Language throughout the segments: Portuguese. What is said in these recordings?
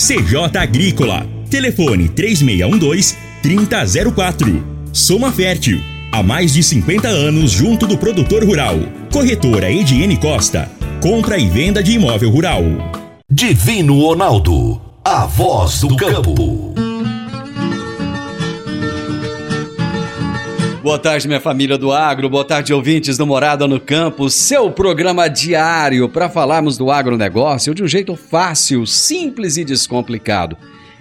CJ Agrícola. Telefone 3612-3004. Soma Fértil. Há mais de 50 anos junto do produtor rural. Corretora Ediene Costa. Compra e venda de imóvel rural. Divino Ronaldo. A voz do campo. Boa tarde, minha família do agro. Boa tarde, ouvintes do Morada no Campo. Seu programa diário para falarmos do agronegócio de um jeito fácil, simples e descomplicado.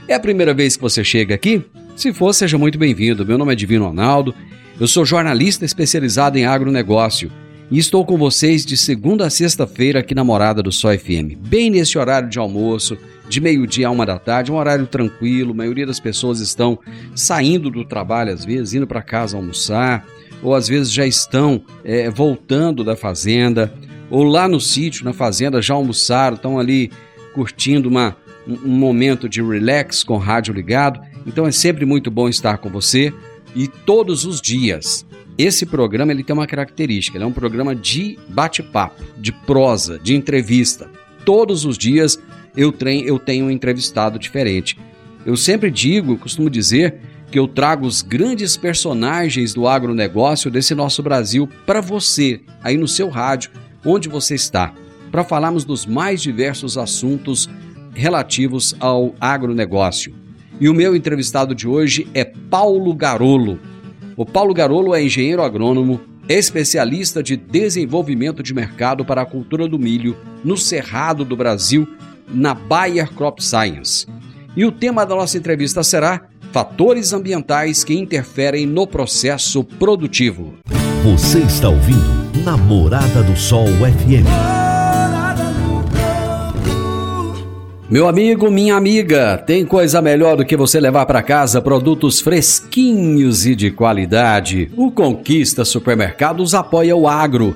É a primeira vez que você chega aqui? Se for, seja muito bem-vindo. Meu nome é Divino Ronaldo. Eu sou jornalista especializado em agronegócio e estou com vocês de segunda a sexta-feira aqui na Morada do Sol FM, bem nesse horário de almoço, de meio-dia a uma da tarde, um horário tranquilo. A maioria das pessoas estão saindo do trabalho, às vezes, indo para casa almoçar, ou às vezes já estão é, voltando da fazenda, ou lá no sítio, na fazenda, já almoçaram, estão ali curtindo uma, um momento de relax com o rádio ligado. Então é sempre muito bom estar com você e todos os dias. Esse programa ele tem uma característica, ele é um programa de bate-papo, de prosa, de entrevista. Todos os dias eu, treino, eu tenho um entrevistado diferente. Eu sempre digo, costumo dizer, que eu trago os grandes personagens do agronegócio desse nosso Brasil para você, aí no seu rádio, onde você está, para falarmos dos mais diversos assuntos relativos ao agronegócio. E o meu entrevistado de hoje é Paulo Garolo. O Paulo Garolo é engenheiro agrônomo, especialista de desenvolvimento de mercado para a cultura do milho no Cerrado do Brasil na Bayer Crop Science. E o tema da nossa entrevista será Fatores ambientais que interferem no processo produtivo. Você está ouvindo Namorada do Sol FM. Meu amigo, minha amiga, tem coisa melhor do que você levar para casa produtos fresquinhos e de qualidade. O Conquista Supermercados apoia o agro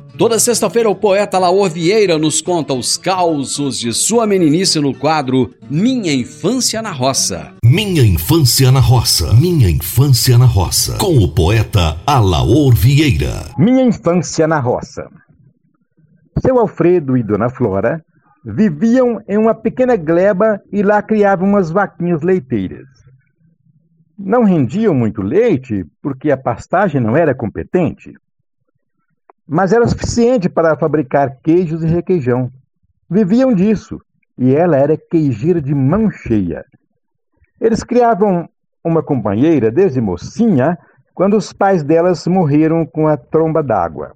Toda sexta-feira, o poeta Laor Vieira nos conta os causos de sua meninice no quadro Minha Infância na Roça. Minha Infância na Roça. Minha Infância na Roça. Com o poeta Alaor Vieira. Minha Infância na Roça. Seu Alfredo e Dona Flora viviam em uma pequena gleba e lá criavam umas vaquinhas leiteiras. Não rendiam muito leite porque a pastagem não era competente mas era suficiente para fabricar queijos e requeijão. Viviam disso, e ela era queijeira de mão cheia. Eles criavam uma companheira desde mocinha, quando os pais delas morreram com a tromba d'água.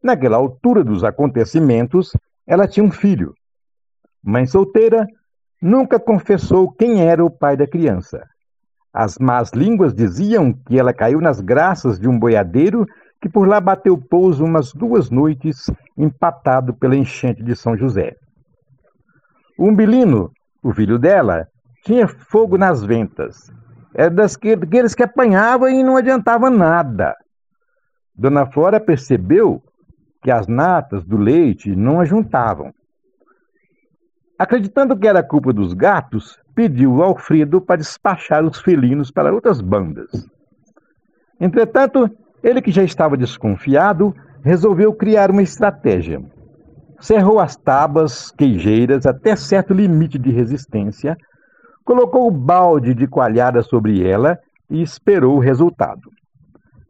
Naquela altura dos acontecimentos, ela tinha um filho. Mãe solteira, nunca confessou quem era o pai da criança. As más línguas diziam que ela caiu nas graças de um boiadeiro que por lá bateu pouso umas duas noites, empatado pela enchente de São José. O umbilino, o filho dela, tinha fogo nas ventas. Era daqueles que apanhava e não adiantava nada. Dona Flora percebeu que as natas do leite não ajuntavam. Acreditando que era culpa dos gatos, pediu ao Alfredo para despachar os felinos para outras bandas. Entretanto, ele, que já estava desconfiado, resolveu criar uma estratégia. Cerrou as tábuas queijeiras até certo limite de resistência, colocou o balde de coalhada sobre ela e esperou o resultado.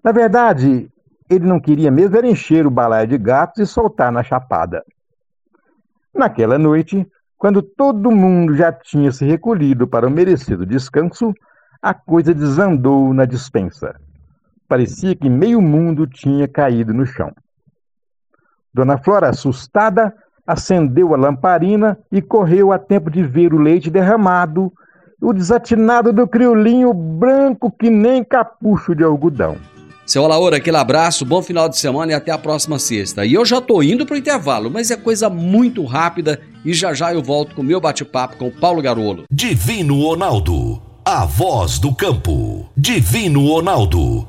Na verdade, ele não queria mesmo era encher o balaio de gatos e soltar na chapada. Naquela noite, quando todo mundo já tinha se recolhido para o merecido descanso, a coisa desandou na dispensa. Parecia que meio mundo tinha caído no chão. Dona Flora, assustada, acendeu a lamparina e correu a tempo de ver o leite derramado, o desatinado do criolinho branco que nem capucho de algodão. Seu Alaor, aquele abraço, bom final de semana e até a próxima sexta. E eu já tô indo pro intervalo, mas é coisa muito rápida e já já eu volto com o meu bate-papo com o Paulo Garolo. Divino Ronaldo, a voz do campo. Divino Ronaldo,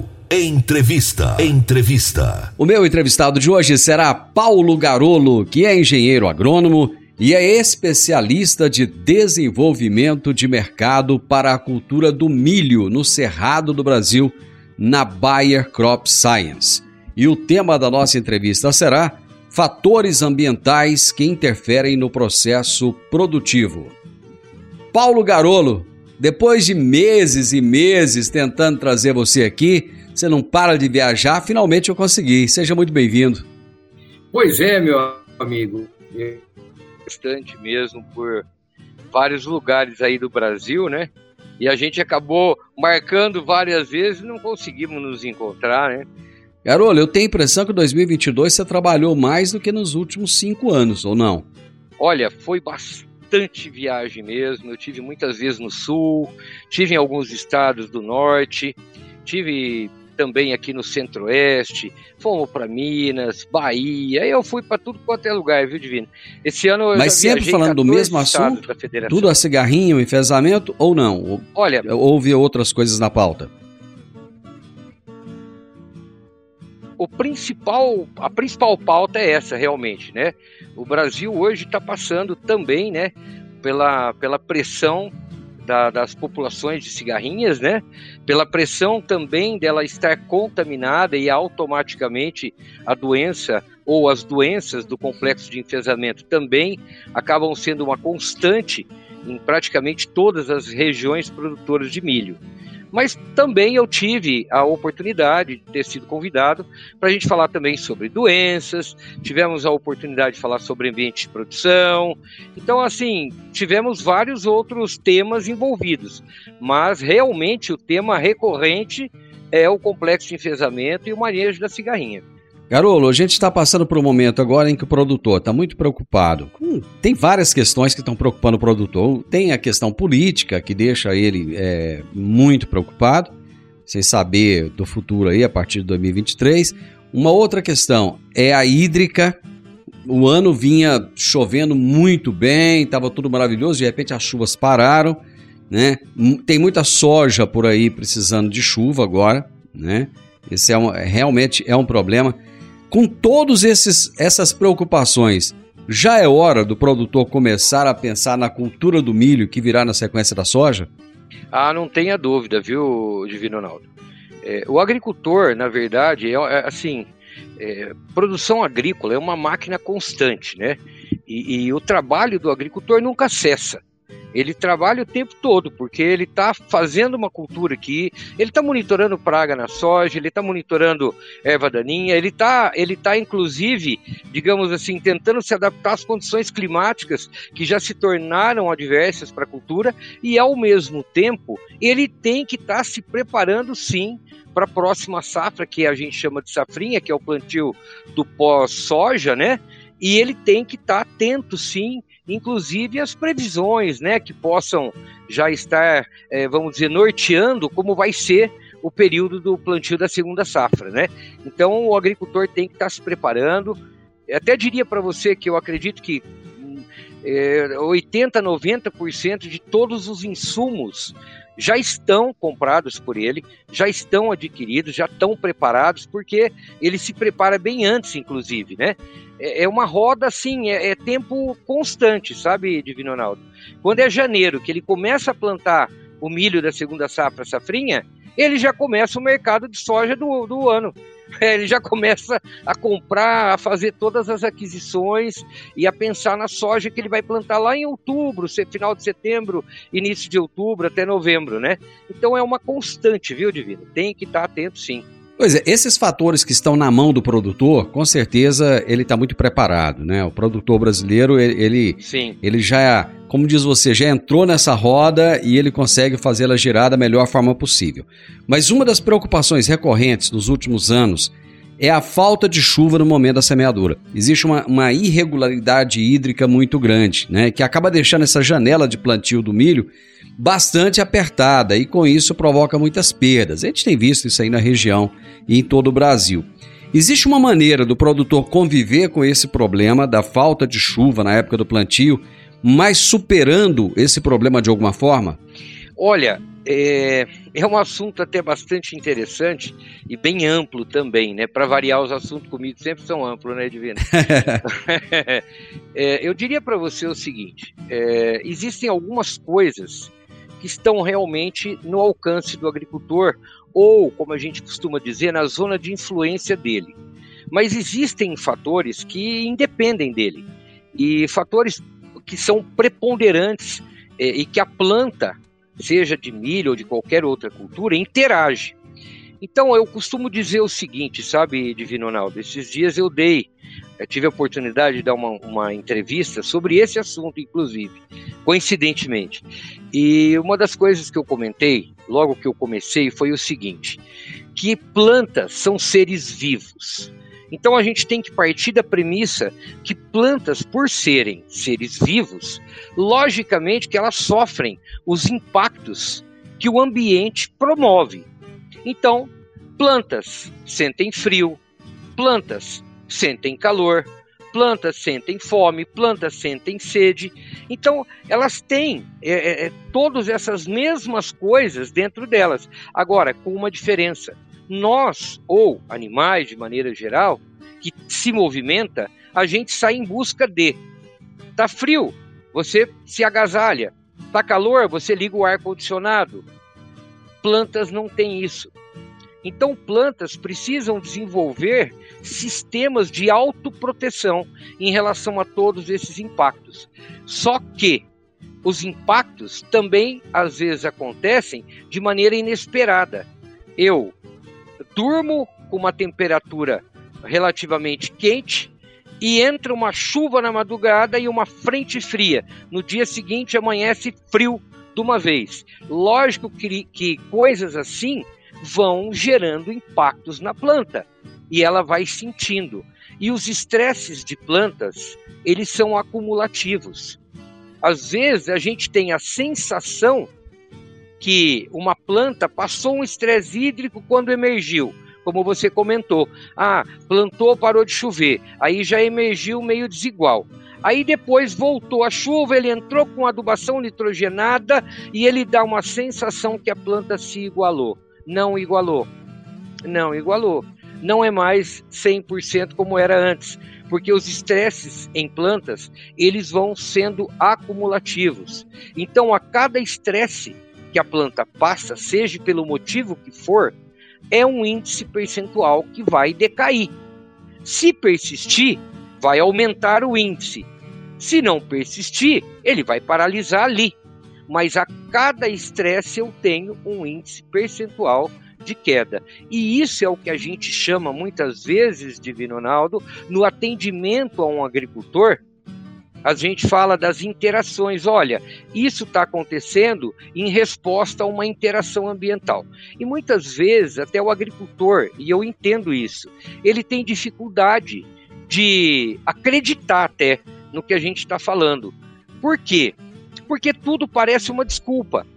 Entrevista. Entrevista. O meu entrevistado de hoje será Paulo Garolo, que é engenheiro agrônomo e é especialista de desenvolvimento de mercado para a cultura do milho no Cerrado do Brasil na Bayer Crop Science. E o tema da nossa entrevista será Fatores ambientais que interferem no processo produtivo. Paulo Garolo, depois de meses e meses tentando trazer você aqui, você não para de viajar, finalmente eu consegui. Seja muito bem-vindo. Pois é, meu amigo. Bastante mesmo por vários lugares aí do Brasil, né? E a gente acabou marcando várias vezes e não conseguimos nos encontrar, né? Garolo, eu tenho a impressão que em 2022 você trabalhou mais do que nos últimos cinco anos, ou não? Olha, foi bastante viagem mesmo. Eu tive muitas vezes no sul, tive em alguns estados do norte, tive também aqui no Centro-Oeste, fomos para Minas, Bahia, eu fui para tudo quanto é lugar, viu, Divino? Esse ano eu Mas sempre falando do mesmo assunto? Tudo a cigarrinho, enfesamento ou não? Olha, houve outras coisas na pauta? O principal, a principal pauta é essa, realmente, né? O Brasil hoje está passando também, né, pela, pela pressão da, das populações de cigarrinhas, né? Pela pressão também dela estar contaminada e automaticamente a doença ou as doenças do complexo de enfesamento também acabam sendo uma constante em praticamente todas as regiões produtoras de milho. Mas também eu tive a oportunidade de ter sido convidado para a gente falar também sobre doenças, tivemos a oportunidade de falar sobre ambiente de produção. Então, assim, tivemos vários outros temas envolvidos, mas realmente o tema recorrente é o complexo de enfesamento e o manejo da cigarrinha. Garolo, a gente está passando por um momento agora em que o produtor está muito preocupado. Hum, tem várias questões que estão preocupando o produtor. Tem a questão política, que deixa ele é, muito preocupado, sem saber do futuro aí a partir de 2023. Uma outra questão é a hídrica. O ano vinha chovendo muito bem, estava tudo maravilhoso, de repente as chuvas pararam. Né? Tem muita soja por aí precisando de chuva agora. Né? Esse é um, realmente é um problema. Com todas essas preocupações, já é hora do produtor começar a pensar na cultura do milho que virá na sequência da soja? Ah, não tenha dúvida, viu, Divino Ronaldo? É, o agricultor, na verdade, é, é assim, é, produção agrícola é uma máquina constante, né? E, e o trabalho do agricultor nunca cessa ele trabalha o tempo todo, porque ele está fazendo uma cultura aqui, ele está monitorando praga na soja, ele está monitorando erva daninha, ele está, ele tá, inclusive, digamos assim, tentando se adaptar às condições climáticas que já se tornaram adversas para a cultura, e ao mesmo tempo, ele tem que estar tá se preparando sim para a próxima safra, que a gente chama de safrinha, que é o plantio do pós-soja, né? E ele tem que estar tá atento, sim, inclusive as previsões, né, que possam já estar, é, vamos dizer, norteando como vai ser o período do plantio da segunda safra, né? Então o agricultor tem que estar se preparando. Eu até diria para você que eu acredito que é, 80, 90% de todos os insumos já estão comprados por ele, já estão adquiridos, já estão preparados, porque ele se prepara bem antes, inclusive, né? É, é uma roda assim, é, é tempo constante, sabe, Divino Ronaldo? Quando é janeiro, que ele começa a plantar o milho da segunda safra, safrinha, ele já começa o mercado de soja do, do ano. Ele já começa a comprar, a fazer todas as aquisições e a pensar na soja que ele vai plantar lá em outubro, final de setembro, início de outubro até novembro, né? Então é uma constante, viu, Divino? Tem que estar atento sim. Pois é, esses fatores que estão na mão do produtor, com certeza ele está muito preparado, né? O produtor brasileiro, ele, Sim. ele já, como diz você, já entrou nessa roda e ele consegue fazê-la girar da melhor forma possível. Mas uma das preocupações recorrentes nos últimos anos é a falta de chuva no momento da semeadura. Existe uma, uma irregularidade hídrica muito grande, né? Que acaba deixando essa janela de plantio do milho bastante apertada e com isso provoca muitas perdas. A gente tem visto isso aí na região e em todo o Brasil. Existe uma maneira do produtor conviver com esse problema da falta de chuva na época do plantio, mas superando esse problema de alguma forma? Olha, é, é um assunto até bastante interessante e bem amplo também, né? Para variar, os assuntos comigo sempre são amplos, né, Divino? é, eu diria para você o seguinte: é, existem algumas coisas que estão realmente no alcance do agricultor, ou, como a gente costuma dizer, na zona de influência dele. Mas existem fatores que independem dele, e fatores que são preponderantes é, e que a planta, seja de milho ou de qualquer outra cultura, interage. Então eu costumo dizer o seguinte, sabe, Divino Ronaldo? Esses dias eu dei, eu tive a oportunidade de dar uma, uma entrevista sobre esse assunto, inclusive, coincidentemente. E uma das coisas que eu comentei, logo que eu comecei, foi o seguinte: que plantas são seres vivos. Então a gente tem que partir da premissa que plantas, por serem seres vivos, logicamente que elas sofrem os impactos que o ambiente promove. Então, plantas sentem frio, plantas sentem calor, plantas sentem fome, plantas sentem sede. Então, elas têm é, é, é, todas essas mesmas coisas dentro delas. Agora, com uma diferença. Nós, ou animais de maneira geral, que se movimenta, a gente sai em busca de. Tá frio, você se agasalha. Tá calor, você liga o ar condicionado. Plantas não têm isso. Então, plantas precisam desenvolver sistemas de autoproteção em relação a todos esses impactos. Só que os impactos também às vezes acontecem de maneira inesperada. Eu durmo com uma temperatura relativamente quente e entra uma chuva na madrugada e uma frente fria. No dia seguinte amanhece frio de uma vez. Lógico que, que coisas assim vão gerando impactos na planta e ela vai sentindo. E os estresses de plantas, eles são acumulativos. Às vezes a gente tem a sensação que uma planta passou um estresse hídrico quando emergiu, como você comentou. Ah, plantou, parou de chover, aí já emergiu meio desigual. Aí depois voltou a chuva, ele entrou com adubação nitrogenada e ele dá uma sensação que a planta se igualou. Não igualou. Não igualou. Não é mais 100% como era antes, porque os estresses em plantas, eles vão sendo acumulativos. Então, a cada estresse que a planta passa, seja pelo motivo que for, é um índice percentual que vai decair. Se persistir, vai aumentar o índice. Se não persistir, ele vai paralisar ali mas a cada estresse eu tenho um índice percentual de queda. E isso é o que a gente chama muitas vezes, Divino Ronaldo, no atendimento a um agricultor. A gente fala das interações. Olha, isso está acontecendo em resposta a uma interação ambiental. E muitas vezes, até o agricultor, e eu entendo isso, ele tem dificuldade de acreditar até no que a gente está falando. Por quê? porque tudo parece uma desculpa.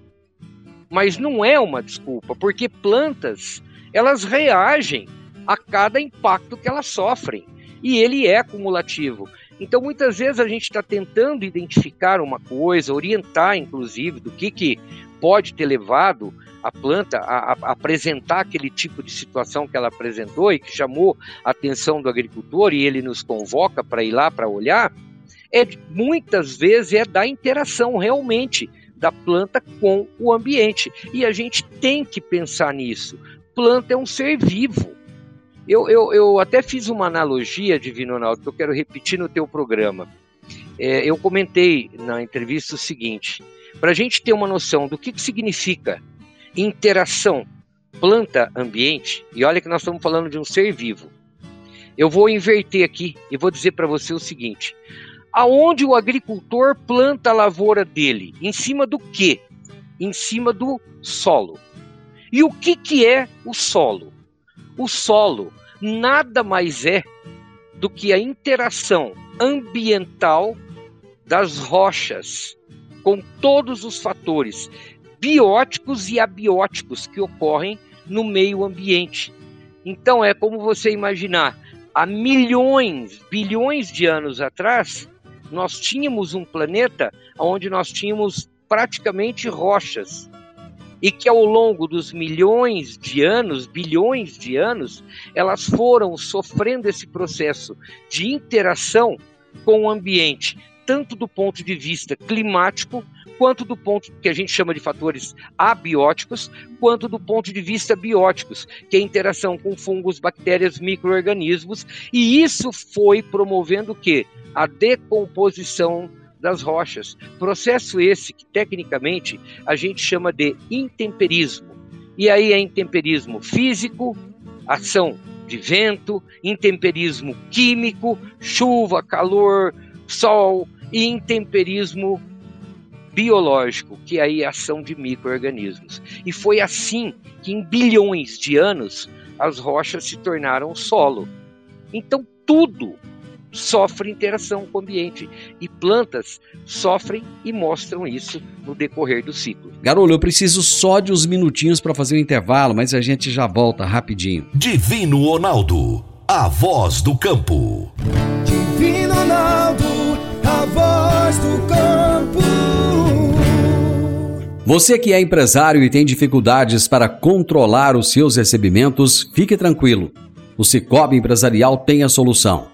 Mas não é uma desculpa, porque plantas, elas reagem a cada impacto que elas sofrem. E ele é acumulativo. Então, muitas vezes a gente está tentando identificar uma coisa, orientar, inclusive, do que, que pode ter levado a planta a, a, apresentar aquele tipo de situação que ela apresentou e que chamou a atenção do agricultor e ele nos convoca para ir lá para olhar, é muitas vezes é da interação realmente da planta com o ambiente. E a gente tem que pensar nisso. Planta é um ser vivo. Eu, eu, eu até fiz uma analogia, Divino Ronaldo, que eu quero repetir no teu programa. É, eu comentei na entrevista o seguinte: para a gente ter uma noção do que, que significa interação planta-ambiente, e olha que nós estamos falando de um ser vivo, eu vou inverter aqui e vou dizer para você o seguinte: aonde o agricultor planta a lavoura dele? Em cima do quê? Em cima do solo. E o que, que é o solo? O solo nada mais é do que a interação ambiental das rochas com todos os fatores bióticos e abióticos que ocorrem no meio ambiente. Então é como você imaginar, há milhões, bilhões de anos atrás, nós tínhamos um planeta onde nós tínhamos praticamente rochas e que ao longo dos milhões de anos, bilhões de anos, elas foram sofrendo esse processo de interação com o ambiente, tanto do ponto de vista climático, quanto do ponto que a gente chama de fatores abióticos, quanto do ponto de vista bióticos, que é a interação com fungos, bactérias, micro-organismos, e isso foi promovendo o quê? A decomposição das rochas. Processo esse que, tecnicamente, a gente chama de intemperismo. E aí é intemperismo físico, ação de vento, intemperismo químico, chuva, calor, sol e intemperismo biológico, que aí é ação de micro-organismos. E foi assim que em bilhões de anos as rochas se tornaram solo. Então tudo sofre interação com o ambiente e plantas sofrem e mostram isso no decorrer do ciclo. Garolo, eu preciso só de uns minutinhos para fazer o intervalo, mas a gente já volta rapidinho. Divino Ronaldo, a voz do campo. Divino Ronaldo, a voz do campo. Você que é empresário e tem dificuldades para controlar os seus recebimentos, fique tranquilo. O Cicobi Empresarial tem a solução.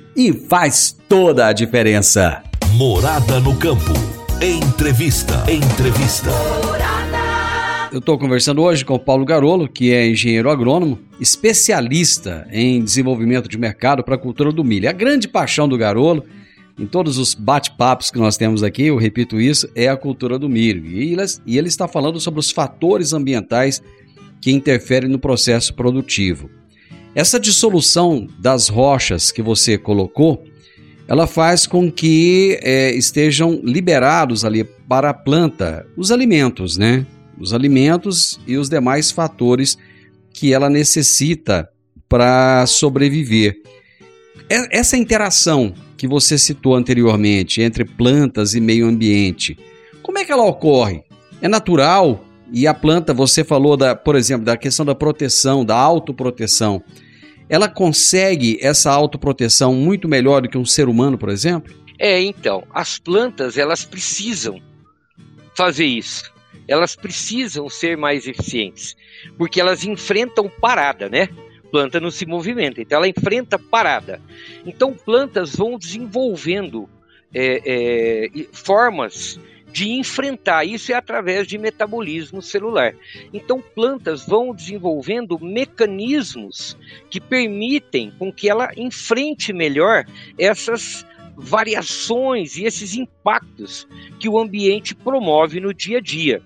e faz toda a diferença. Morada no campo. Entrevista. Entrevista. Eu estou conversando hoje com o Paulo Garolo, que é engenheiro agrônomo, especialista em desenvolvimento de mercado para a cultura do milho. A grande paixão do Garolo, em todos os bate-papos que nós temos aqui, eu repito isso, é a cultura do milho. E ele, e ele está falando sobre os fatores ambientais que interferem no processo produtivo. Essa dissolução das rochas que você colocou, ela faz com que é, estejam liberados ali para a planta os alimentos, né? Os alimentos e os demais fatores que ela necessita para sobreviver. Essa interação que você citou anteriormente entre plantas e meio ambiente, como é que ela ocorre? É natural? E a planta, você falou, da, por exemplo, da questão da proteção, da autoproteção. Ela consegue essa autoproteção muito melhor do que um ser humano, por exemplo? É, então, as plantas, elas precisam fazer isso. Elas precisam ser mais eficientes, porque elas enfrentam parada, né? Planta não se movimenta, então ela enfrenta parada. Então, plantas vão desenvolvendo é, é, formas de enfrentar. Isso é através de metabolismo celular. Então, plantas vão desenvolvendo mecanismos que permitem com que ela enfrente melhor essas variações e esses impactos que o ambiente promove no dia a dia.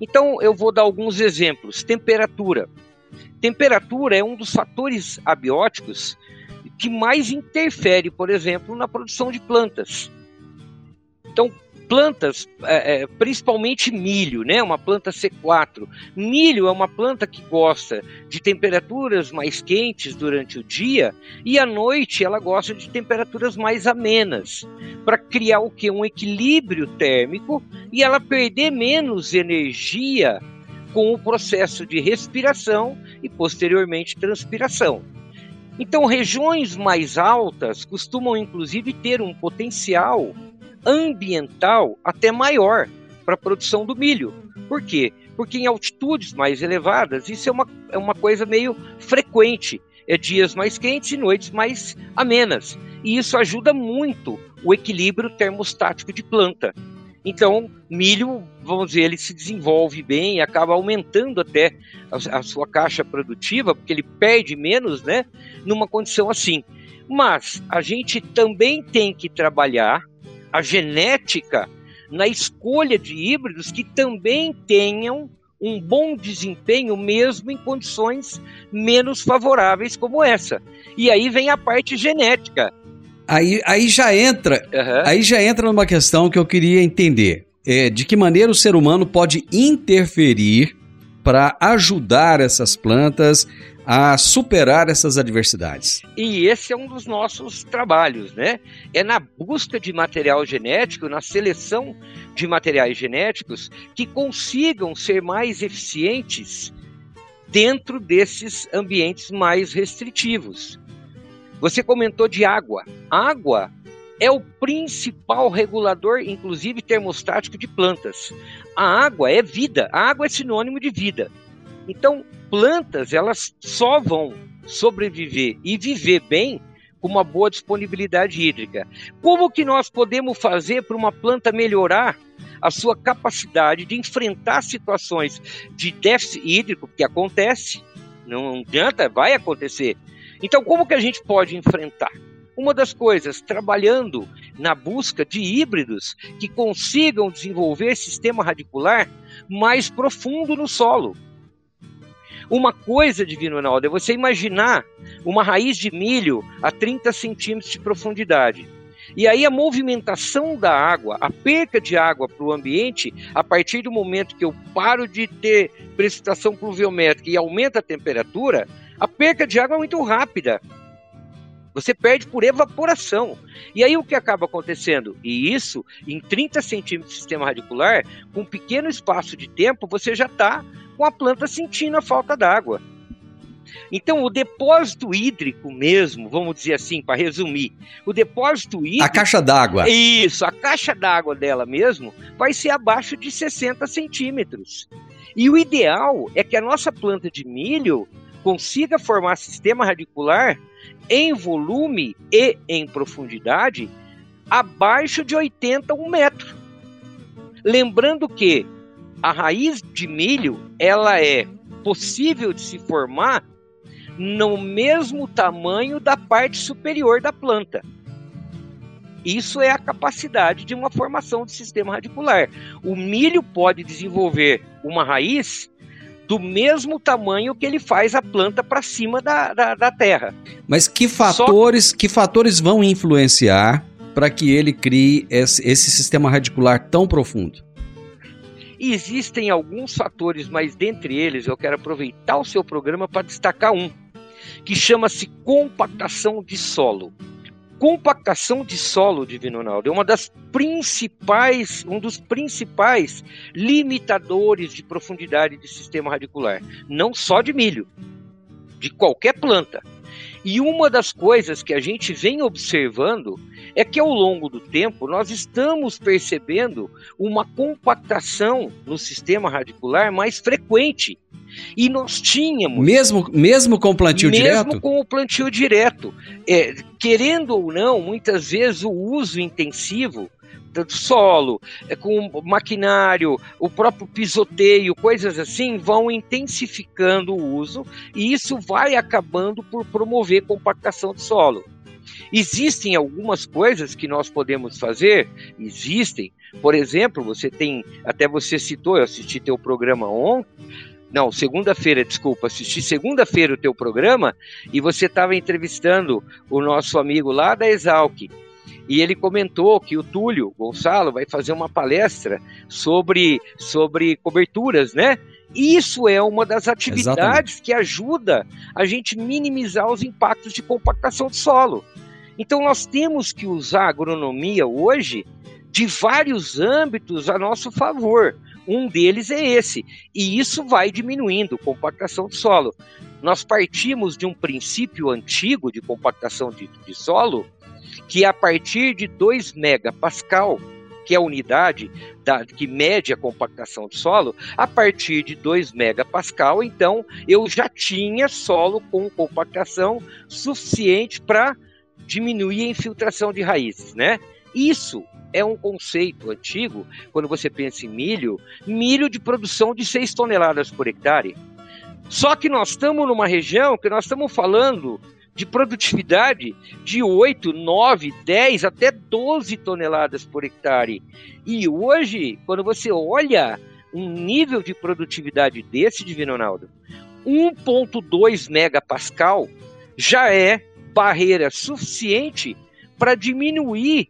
Então, eu vou dar alguns exemplos. Temperatura. Temperatura é um dos fatores abióticos que mais interfere, por exemplo, na produção de plantas. Então, plantas, é, é, principalmente milho, né? Uma planta C4. Milho é uma planta que gosta de temperaturas mais quentes durante o dia e à noite ela gosta de temperaturas mais amenas para criar o que um equilíbrio térmico e ela perder menos energia com o processo de respiração e posteriormente transpiração. Então, regiões mais altas costumam inclusive ter um potencial ambiental até maior para a produção do milho. Por quê? Porque em altitudes mais elevadas isso é uma, é uma coisa meio frequente. É dias mais quentes e noites mais amenas. E isso ajuda muito o equilíbrio termostático de planta. Então, milho, vamos dizer, ele se desenvolve bem acaba aumentando até a, a, sua caixa produtiva, porque ele perde menos, né, numa condição assim. Mas a gente também tem que trabalhar a genética na escolha de híbridos que também tenham um bom desempenho mesmo em condições menos favoráveis como essa. E aí vem a parte genética. Aí, aí já entra, uhum. aí já entra numa questão que eu queria entender. É, de que maneira o ser humano pode interferir para ajudar essas plantas a superar essas adversidades. E esse é um dos nossos trabalhos, né? É na busca de material genético, na seleção de materiais genéticos que consigam ser mais eficientes dentro desses ambientes mais restritivos. Você comentou de água. Água é o principal regulador, inclusive termostático, de plantas. A água é vida, a água é sinônimo de vida. Então, plantas, elas só vão sobreviver e viver bem com uma boa disponibilidade hídrica. Como que nós podemos fazer para uma planta melhorar a sua capacidade de enfrentar situações de déficit hídrico, que acontece, não adianta, vai acontecer. Então, como que a gente pode enfrentar? Uma das coisas, trabalhando na busca de híbridos que consigam desenvolver sistema radicular mais profundo no solo. Uma coisa, Divino Ronaldo, é você imaginar uma raiz de milho a 30 centímetros de profundidade. E aí a movimentação da água, a perca de água para o ambiente, a partir do momento que eu paro de ter precipitação pluviométrica e aumenta a temperatura, a perca de água é muito rápida. Você perde por evaporação. E aí o que acaba acontecendo? E isso, em 30 centímetros de sistema radicular, com um pequeno espaço de tempo, você já está com a planta sentindo a falta d'água. Então, o depósito hídrico mesmo, vamos dizer assim, para resumir, o depósito hídrico. A caixa d'água. Isso, a caixa d'água dela mesmo vai ser abaixo de 60 centímetros. E o ideal é que a nossa planta de milho consiga formar sistema radicular em volume e em profundidade abaixo de 80 um metro. Lembrando que a raiz de milho ela é possível de se formar no mesmo tamanho da parte superior da planta. Isso é a capacidade de uma formação de sistema radicular. O milho pode desenvolver uma raiz do mesmo tamanho que ele faz a planta para cima da, da, da, terra. Mas que fatores, Só... que fatores vão influenciar para que ele crie esse, esse sistema radicular tão profundo? Existem alguns fatores, mas dentre eles eu quero aproveitar o seu programa para destacar um, que chama-se compactação de solo. Compactação de solo, Divino Ronaldo, é uma das principais, um dos principais limitadores de profundidade de sistema radicular, não só de milho, de qualquer planta. E uma das coisas que a gente vem observando é que ao longo do tempo nós estamos percebendo uma compactação no sistema radicular mais frequente. E nós tínhamos. Mesmo, mesmo com o plantio mesmo direto? Mesmo com o plantio direto. É, querendo ou não, muitas vezes o uso intensivo do solo, é, com maquinário, o próprio pisoteio, coisas assim, vão intensificando o uso e isso vai acabando por promover compactação de solo. Existem algumas coisas que nós podemos fazer? Existem. Por exemplo, você tem, até você citou, eu assisti teu programa ontem, Não, segunda-feira, desculpa, assisti segunda-feira o teu programa e você estava entrevistando o nosso amigo lá da Exalc. E ele comentou que o Túlio Gonçalo vai fazer uma palestra sobre, sobre coberturas, né? Isso é uma das atividades Exatamente. que ajuda a gente minimizar os impactos de compactação do solo. Então nós temos que usar a agronomia hoje de vários âmbitos a nosso favor. Um deles é esse, e isso vai diminuindo compactação do solo. Nós partimos de um princípio antigo de compactação de, de solo, que a partir de 2 megapascal, que é a unidade da, que mede a compactação do solo, a partir de 2 megapascal, então eu já tinha solo com compactação suficiente para diminuir a infiltração de raízes, né? Isso é um conceito antigo, quando você pensa em milho, milho de produção de 6 toneladas por hectare. Só que nós estamos numa região que nós estamos falando de produtividade de 8, 9, 10 até 12 toneladas por hectare. E hoje, quando você olha um nível de produtividade desse, Divino Ronaldo, 1.2 megapascal já é barreira suficiente para diminuir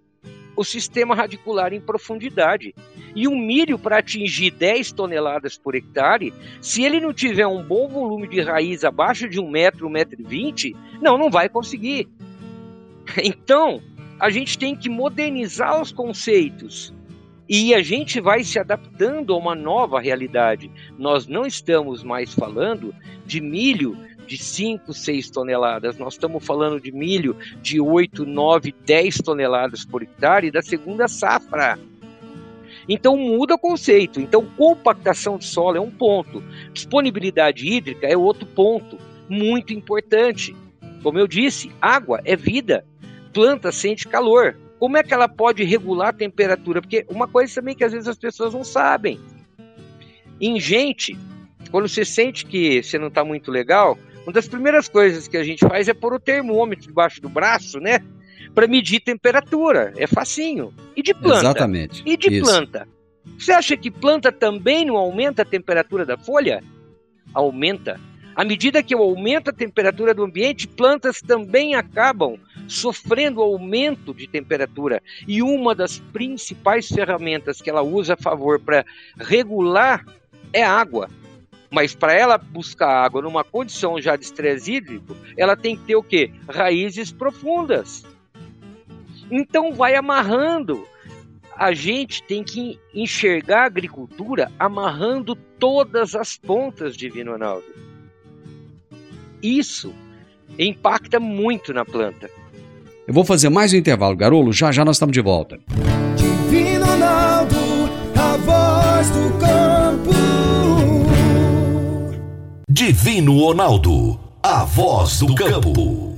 o sistema radicular em profundidade. E o milho, para atingir 10 toneladas por hectare, se ele não tiver um bom volume de raiz abaixo de 1 metro, 1 metro e 20, não, não vai conseguir. Então, a gente tem que modernizar os conceitos. E a gente vai se adaptando a uma nova realidade. Nós não estamos mais falando de milho de 5, 6 toneladas. Nós estamos falando de milho de 8, 9, 10 toneladas por hectare da segunda safra. Então muda o conceito. Então compactação de solo é um ponto, disponibilidade hídrica é outro ponto, muito importante. Como eu disse, água é vida. Planta sente calor. Como é que ela pode regular a temperatura? Porque uma coisa também que às vezes as pessoas não sabem. Em gente, quando você sente que você não está muito legal, uma das primeiras coisas que a gente faz é pôr o termômetro debaixo do braço, né? Para medir temperatura. É facinho. E de planta? Exatamente. E de Isso. planta? Você acha que planta também não aumenta a temperatura da folha? Aumenta. À medida que eu aumento a temperatura do ambiente, plantas também acabam sofrendo aumento de temperatura. E uma das principais ferramentas que ela usa a favor para regular é a água. Mas para ela buscar água numa condição já de estresse hídrico, ela tem que ter o quê? Raízes profundas. Então vai amarrando. A gente tem que enxergar a agricultura amarrando todas as pontas, Divino Ronaldo. Isso impacta muito na planta. Eu vou fazer mais um intervalo, Garolo. Já já nós estamos de volta. Divino Ronaldo, a voz do campo. Divino Ronaldo, a voz do campo.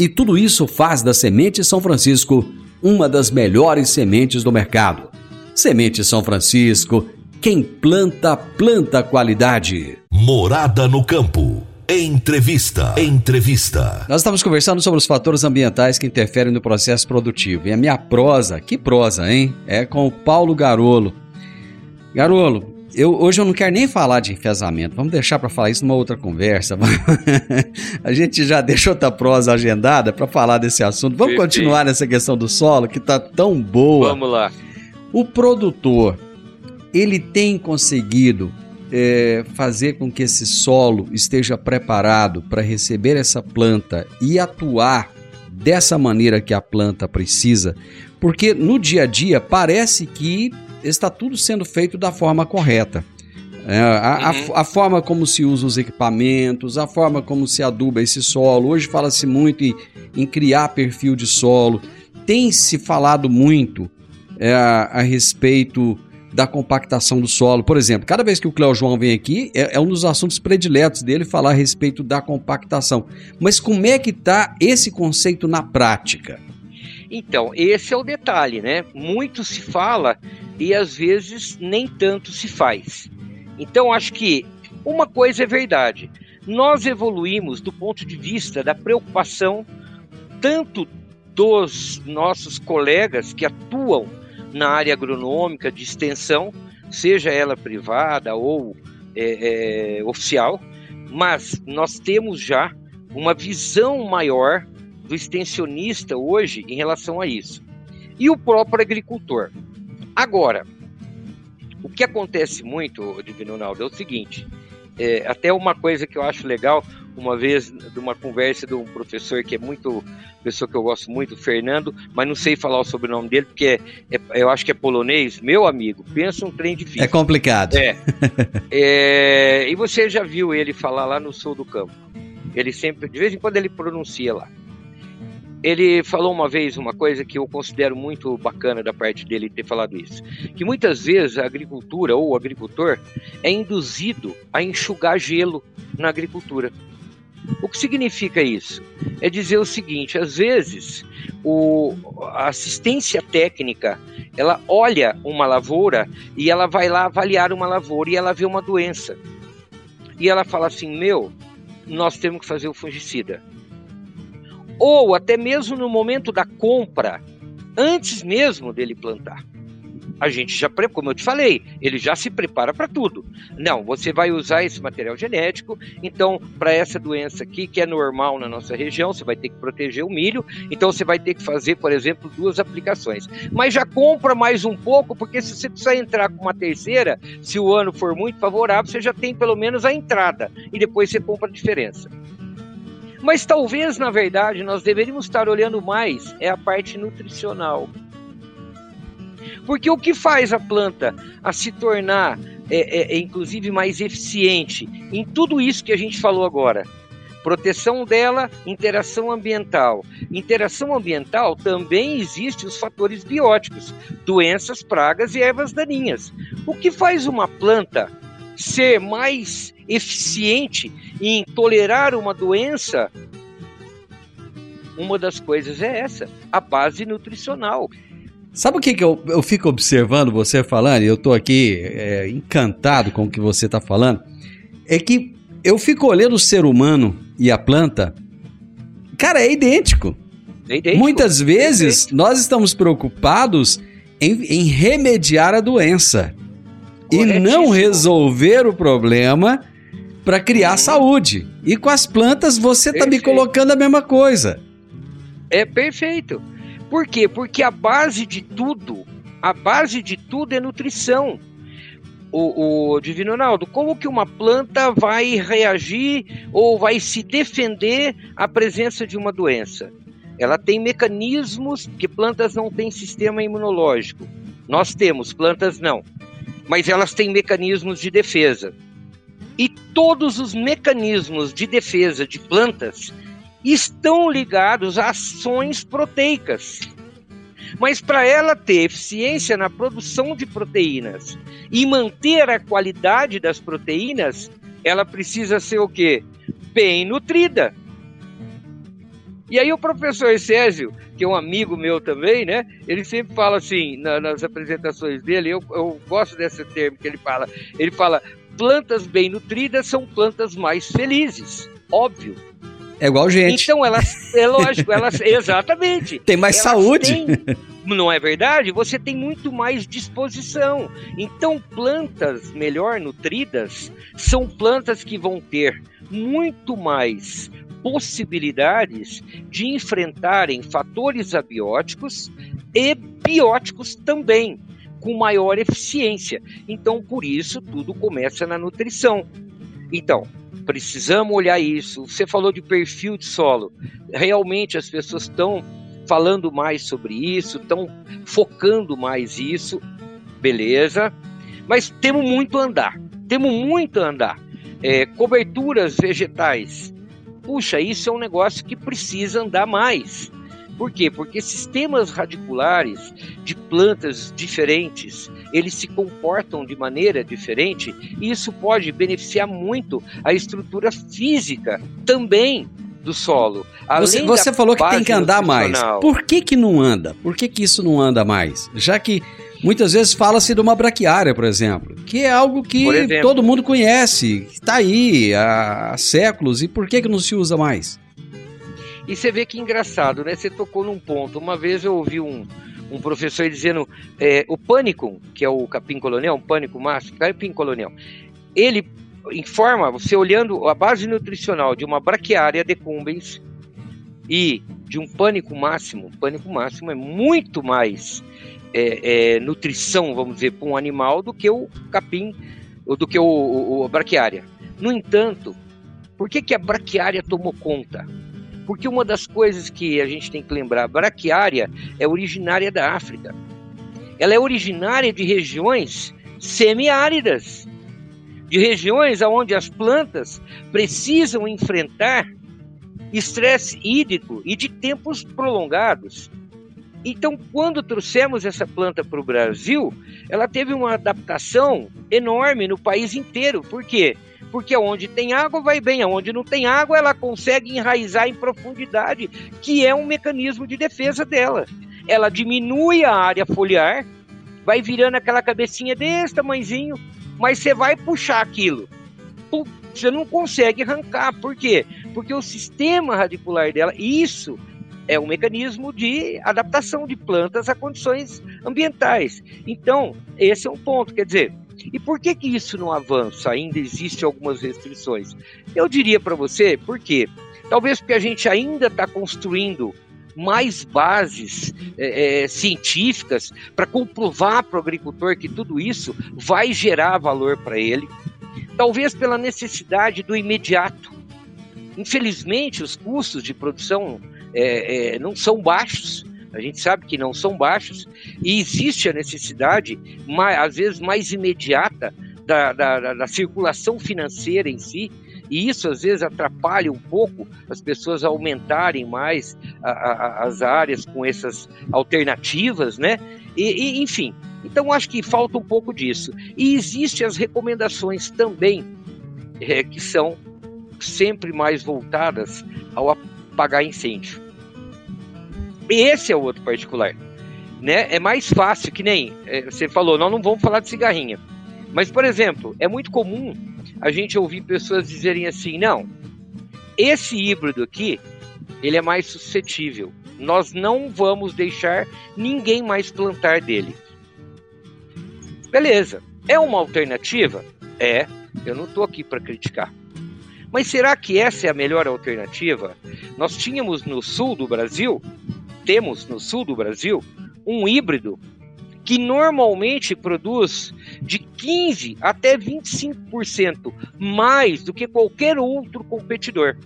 E tudo isso faz da Semente São Francisco uma das melhores sementes do mercado. Semente São Francisco, quem planta, planta qualidade. Morada no campo. Entrevista. Entrevista. Nós estamos conversando sobre os fatores ambientais que interferem no processo produtivo. E a minha prosa, que prosa, hein? É com o Paulo Garolo. Garolo, eu, hoje eu não quero nem falar de enfesamento, vamos deixar para falar isso numa outra conversa. a gente já deixou outra prosa agendada para falar desse assunto. Vamos Perfeito. continuar nessa questão do solo que está tão boa. Vamos lá. O produtor, ele tem conseguido é, fazer com que esse solo esteja preparado para receber essa planta e atuar dessa maneira que a planta precisa, porque no dia a dia parece que está tudo sendo feito da forma correta. É, a, uhum. a, a, forma como se usa os equipamentos, a forma como se aduba esse solo. Hoje fala-se muito em, em, criar perfil de solo. Tem se falado muito é, a, respeito da compactação do solo. Por exemplo, cada vez que o Cléo João vem aqui, é, é, um dos assuntos prediletos dele falar a respeito da compactação. Mas como é que está esse conceito na prática? Então, esse é o detalhe, né? Muito se fala e às vezes nem tanto se faz. Então, acho que uma coisa é verdade. Nós evoluímos do ponto de vista da preocupação tanto dos nossos colegas que atuam na área agronômica de extensão, seja ela privada ou é, é, oficial, mas nós temos já uma visão maior do extensionista hoje em relação a isso. E o próprio agricultor. Agora, o que acontece muito, Divino Ronaldo, é o seguinte: é, até uma coisa que eu acho legal, uma vez, de uma conversa de um professor que é muito, pessoa que eu gosto muito, Fernando, mas não sei falar o sobrenome dele, porque é, é, eu acho que é polonês, meu amigo, pensa um trem difícil. É complicado. É. é e você já viu ele falar lá no sul do campo. Ele sempre, de vez em quando ele pronuncia lá. Ele falou uma vez uma coisa que eu considero muito bacana da parte dele ter falado isso, que muitas vezes a agricultura ou o agricultor é induzido a enxugar gelo na agricultura. O que significa isso? É dizer o seguinte: às vezes o, a assistência técnica ela olha uma lavoura e ela vai lá avaliar uma lavoura e ela vê uma doença. E ela fala assim: meu, nós temos que fazer o fungicida ou até mesmo no momento da compra, antes mesmo dele plantar. A gente já, como eu te falei, ele já se prepara para tudo. Não, você vai usar esse material genético, então, para essa doença aqui, que é normal na nossa região, você vai ter que proteger o milho, então você vai ter que fazer, por exemplo, duas aplicações. Mas já compra mais um pouco, porque se você precisar entrar com uma terceira, se o ano for muito favorável, você já tem pelo menos a entrada, e depois você compra a diferença. Mas talvez, na verdade, nós deveríamos estar olhando mais é a parte nutricional. Porque o que faz a planta a se tornar, é, é, é, inclusive, mais eficiente em tudo isso que a gente falou agora? Proteção dela, interação ambiental. Interação ambiental também existe os fatores bióticos, doenças, pragas e ervas daninhas. O que faz uma planta ser mais eficiente em tolerar uma doença, uma das coisas é essa, a base nutricional. Sabe o que, que eu, eu fico observando você falando, e eu estou aqui é, encantado com o que você está falando, é que eu fico olhando o ser humano e a planta, cara, é idêntico. É idêntico. Muitas vezes é idêntico. nós estamos preocupados em, em remediar a doença e não resolver o problema para criar uhum. saúde. E com as plantas você está me colocando a mesma coisa. É perfeito. Por quê? Porque a base de tudo, a base de tudo é nutrição. O, o Divino Ronaldo, como que uma planta vai reagir ou vai se defender à presença de uma doença? Ela tem mecanismos que plantas não têm sistema imunológico. Nós temos, plantas não mas elas têm mecanismos de defesa. E todos os mecanismos de defesa de plantas estão ligados a ações proteicas. Mas para ela ter eficiência na produção de proteínas e manter a qualidade das proteínas, ela precisa ser o quê? Bem nutrida. E aí o professor Césio, que é um amigo meu também, né? Ele sempre fala assim, na, nas apresentações dele, eu, eu gosto desse termo que ele fala. Ele fala, plantas bem nutridas são plantas mais felizes. Óbvio. É igual gente. Então elas, é lógico, elas, exatamente. Tem mais saúde. Têm, não é verdade? Você tem muito mais disposição. Então, plantas melhor nutridas são plantas que vão ter muito mais possibilidades de enfrentarem fatores abióticos e bióticos também, com maior eficiência. Então, por isso, tudo começa na nutrição. Então, precisamos olhar isso. Você falou de perfil de solo. Realmente as pessoas estão falando mais sobre isso, estão focando mais isso, beleza. Mas temos muito a andar. Temos muito a andar. É, coberturas vegetais puxa, isso é um negócio que precisa andar mais. Por quê? Porque sistemas radiculares de plantas diferentes, eles se comportam de maneira diferente e isso pode beneficiar muito a estrutura física também do solo. Você, você falou que tem que andar mais. Por que que não anda? Por que que isso não anda mais? Já que muitas vezes fala-se de uma braquiária, por exemplo, que é algo que todo mundo conhece, está aí há, há séculos, e por que que não se usa mais? E você vê que engraçado, né? Você tocou num ponto. Uma vez eu ouvi um, um professor dizendo é, o pânico, que é o capim colonial, um pânico máximo, capim colonial, ele informa, você olhando a base nutricional de uma braquiária decumbens e de um pânico máximo, pânico máximo é muito mais é, é, nutrição, vamos dizer, para um animal do que o capim, ou do que o, o, a braquiária. No entanto, por que, que a braquiária tomou conta? Porque uma das coisas que a gente tem que lembrar, a braquiária é originária da África. Ela é originária de regiões semiáridas de regiões onde as plantas precisam enfrentar estresse hídrico e de tempos prolongados. Então, quando trouxemos essa planta para o Brasil, ela teve uma adaptação enorme no país inteiro. Por quê? Onde tem água vai bem, onde não tem água ela consegue enraizar em profundidade, que é um mecanismo de defesa dela. Ela diminui a área foliar, vai virando aquela cabecinha desse tamanhozinho, mas você vai puxar aquilo. Você não consegue arrancar. Por quê? Porque o sistema radicular dela, isso é um mecanismo de adaptação de plantas a condições ambientais. Então, esse é um ponto. Quer dizer, e por que, que isso não avança? Ainda existem algumas restrições. Eu diria para você, por quê? Talvez porque a gente ainda está construindo mais bases é, é, científicas para comprovar para o agricultor que tudo isso vai gerar valor para ele. Talvez pela necessidade do imediato. Infelizmente, os custos de produção é, é não são baixos. A gente sabe que não são baixos e existe a necessidade, mais, às vezes mais imediata, da, da, da circulação financeira em si e isso às vezes atrapalha um pouco as pessoas aumentarem mais a, a, as áreas com essas alternativas, né? E, e, enfim, então acho que falta um pouco disso. E existem as recomendações também, é, que são sempre mais voltadas ao apagar incêndio. Esse é o outro particular. Né? É mais fácil, que nem é, você falou, nós não vamos falar de cigarrinha. Mas, por exemplo, é muito comum a gente ouvir pessoas dizerem assim: não, esse híbrido aqui, ele é mais suscetível. Nós não vamos deixar ninguém mais plantar dele. Beleza. É uma alternativa? É. Eu não estou aqui para criticar. Mas será que essa é a melhor alternativa? Nós tínhamos no sul do Brasil, temos no sul do Brasil, um híbrido que normalmente produz de 15 até 25% mais do que qualquer outro competidor.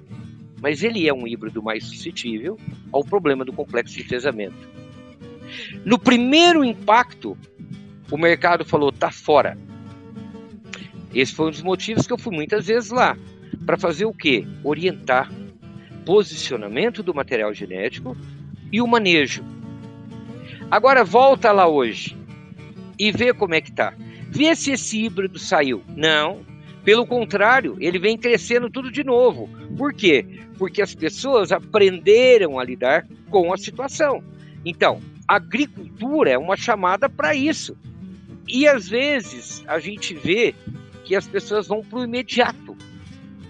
Mas ele é um híbrido mais suscetível ao problema do complexo de enfesamento. No primeiro impacto, o mercado falou: tá fora. Esse foi um dos motivos que eu fui muitas vezes lá. Para fazer o quê? Orientar posicionamento do material genético e o manejo. Agora volta lá hoje e vê como é que tá. Vê se esse híbrido saiu. Não. Pelo contrário, ele vem crescendo tudo de novo. Por quê? Porque as pessoas aprenderam a lidar com a situação. Então, agricultura é uma chamada para isso. E às vezes a gente vê que as pessoas vão para o imediato.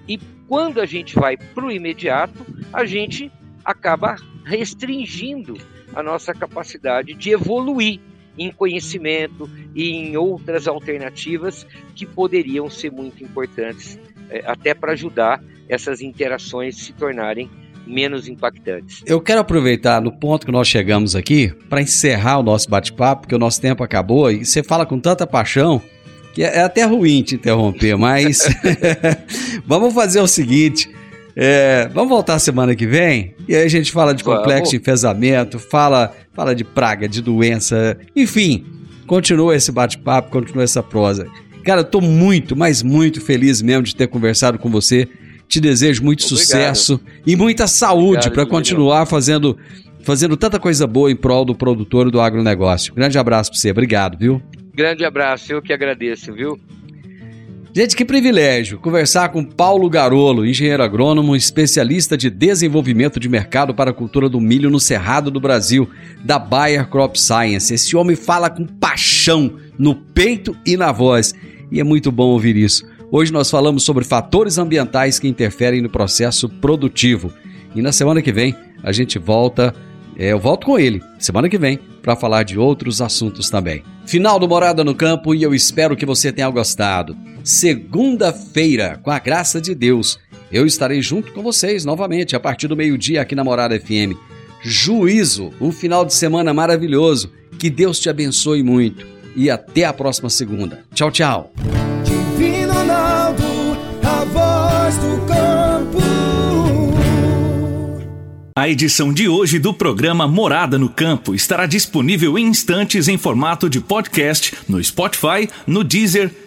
E quando a gente vai para o imediato, a gente acaba restringindo a nossa capacidade de evoluir em conhecimento e em outras alternativas que poderiam ser muito importantes, é, até para ajudar essas interações se tornarem menos impactantes. Eu quero aproveitar no ponto que nós chegamos aqui para encerrar o nosso bate-papo, porque o nosso tempo acabou e você fala com tanta paixão que é até ruim te interromper, mas vamos fazer o seguinte. É, vamos voltar semana que vem e aí a gente fala de complexo de enfesamento, fala, fala de praga, de doença, enfim, continua esse bate-papo, continua essa prosa. Cara, eu tô muito, mas muito feliz mesmo de ter conversado com você. Te desejo muito Obrigado. sucesso e muita saúde para continuar fazendo fazendo tanta coisa boa em prol do produtor e do agronegócio. Grande abraço para você, obrigado, viu? Grande abraço, eu que agradeço, viu? Gente, que privilégio conversar com Paulo Garolo, engenheiro agrônomo, especialista de desenvolvimento de mercado para a cultura do milho no Cerrado do Brasil, da Bayer Crop Science. Esse homem fala com paixão no peito e na voz, e é muito bom ouvir isso. Hoje nós falamos sobre fatores ambientais que interferem no processo produtivo. E na semana que vem a gente volta, é, eu volto com ele, semana que vem, para falar de outros assuntos também. Final do Morada no Campo e eu espero que você tenha gostado. Segunda-feira, com a graça de Deus, eu estarei junto com vocês novamente a partir do meio-dia aqui na Morada FM. Juízo, um final de semana maravilhoso. Que Deus te abençoe muito e até a próxima segunda. Tchau, tchau. Divino Ronaldo, a voz do campo. A edição de hoje do programa Morada no Campo estará disponível em instantes em formato de podcast no Spotify, no Deezer,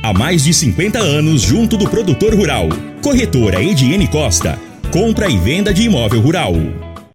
Há mais de 50 anos junto do produtor rural. Corretora Ediene Costa. Compra e venda de imóvel rural.